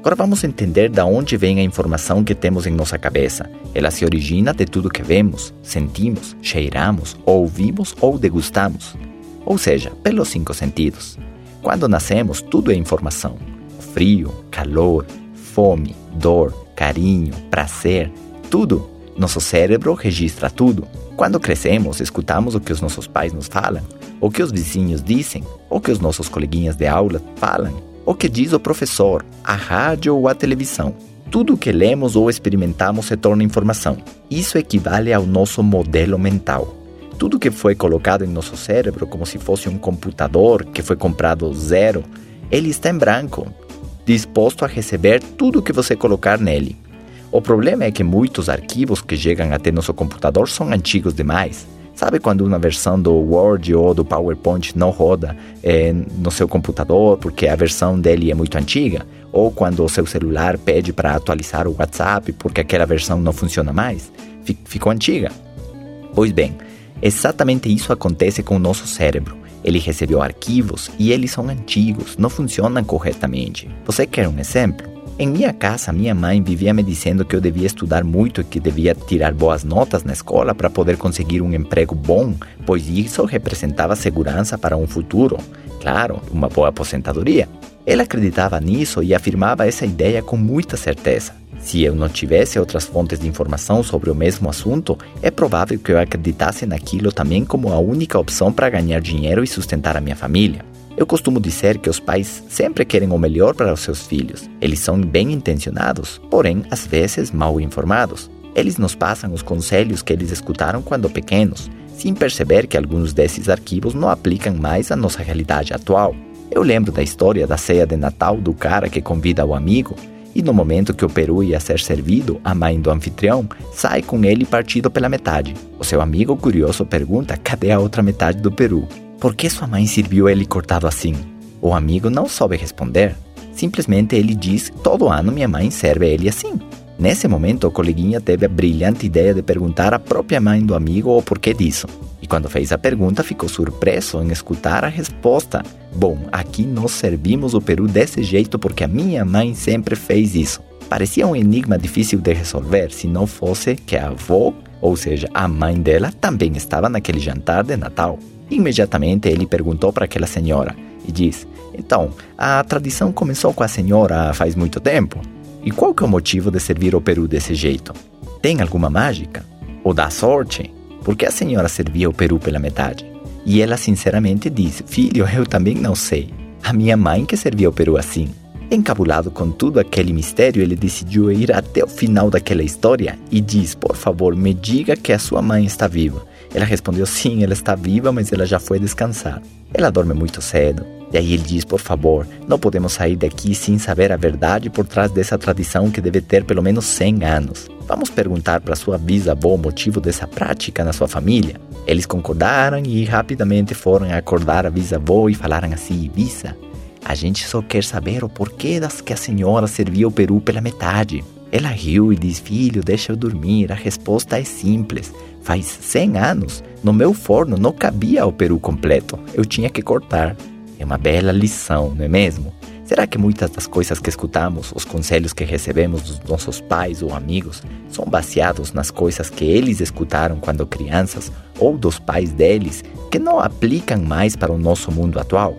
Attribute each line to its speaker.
Speaker 1: Agora vamos entender da onde vem a informação que temos em nossa cabeça. Ela se origina de tudo que vemos, sentimos, cheiramos, ouvimos ou degustamos. Ou seja, pelos cinco sentidos. Quando nascemos, tudo é informação: frio, calor, fome, dor, carinho, prazer, tudo. Nosso cérebro registra tudo. Quando crescemos, escutamos o que os nossos pais nos falam, o que os vizinhos dizem, o que os nossos coleguinhas de aula falam o que diz o professor, a rádio ou a televisão. Tudo o que lemos ou experimentamos se torna informação. Isso equivale ao nosso modelo mental. Tudo que foi colocado em nosso cérebro como se fosse um computador que foi comprado zero, ele está em branco, disposto a receber tudo o que você colocar nele. O problema é que muitos arquivos que chegam até nosso computador são antigos demais. Sabe quando uma versão do Word ou do PowerPoint não roda é, no seu computador porque a versão dele é muito antiga? Ou quando o seu celular pede para atualizar o WhatsApp porque aquela versão não funciona mais? Ficou antiga? Pois bem, exatamente isso acontece com o nosso cérebro. Ele recebeu arquivos e eles são antigos, não funcionam corretamente. Você quer um exemplo? Em minha casa, minha mãe vivia me dizendo que eu devia estudar muito e que devia tirar boas notas na escola para poder conseguir um emprego bom, pois isso representava segurança para um futuro. Claro, uma boa aposentadoria. Ela acreditava nisso e afirmava essa ideia com muita certeza. Se eu não tivesse outras fontes de informação sobre o mesmo assunto, é provável que eu acreditasse naquilo também como a única opção para ganhar dinheiro e sustentar a minha família. Eu costumo dizer que os pais sempre querem o melhor para os seus filhos. Eles são bem intencionados, porém, às vezes mal informados. Eles nos passam os conselhos que eles escutaram quando pequenos, sem perceber que alguns desses arquivos não aplicam mais à nossa realidade atual. Eu lembro da história da ceia de Natal do cara que convida o amigo, e no momento que o peru ia ser servido, a mãe do anfitrião sai com ele partido pela metade. O seu amigo curioso pergunta cadê a outra metade do peru. Por que sua mãe serviu ele cortado assim? O amigo não soube responder. Simplesmente ele diz: Todo ano minha mãe serve ele assim. Nesse momento, o coleguinha teve a brilhante ideia de perguntar à própria mãe do amigo o porquê disso. E quando fez a pergunta, ficou surpreso em escutar a resposta. Bom, aqui nós servimos o peru desse jeito porque a minha mãe sempre fez isso. Parecia um enigma difícil de resolver se não fosse que a avó, ou seja, a mãe dela, também estava naquele jantar de Natal. Imediatamente ele perguntou para aquela senhora e disse: Então, a tradição começou com a senhora faz muito tempo? E qual que é o motivo de servir o peru desse jeito? Tem alguma mágica? Ou dá sorte? Por que a senhora servia o peru pela metade? E ela sinceramente disse: Filho, eu também não sei. A minha mãe que servia o peru assim. Encabulado com tudo aquele mistério, ele decidiu ir até o final daquela história e diz: Por favor, me diga que a sua mãe está viva. Ela respondeu: Sim, ela está viva, mas ela já foi descansar. Ela dorme muito cedo. E aí ele diz: Por favor, não podemos sair daqui sem saber a verdade por trás dessa tradição que deve ter pelo menos 100 anos. Vamos perguntar para sua bisavó o motivo dessa prática na sua família? Eles concordaram e rapidamente foram acordar a bisavó e falaram assim: Bisa, a gente só quer saber o porquê das que a senhora servia o peru pela metade. Ela riu e disse: Filho, deixa eu dormir. A resposta é simples. Faz 100 anos, no meu forno não cabia o peru completo. Eu tinha que cortar. É uma bela lição, não é mesmo? Será que muitas das coisas que escutamos, os conselhos que recebemos dos nossos pais ou amigos, são baseados nas coisas que eles escutaram quando crianças ou dos pais deles, que não aplicam mais para o nosso mundo atual?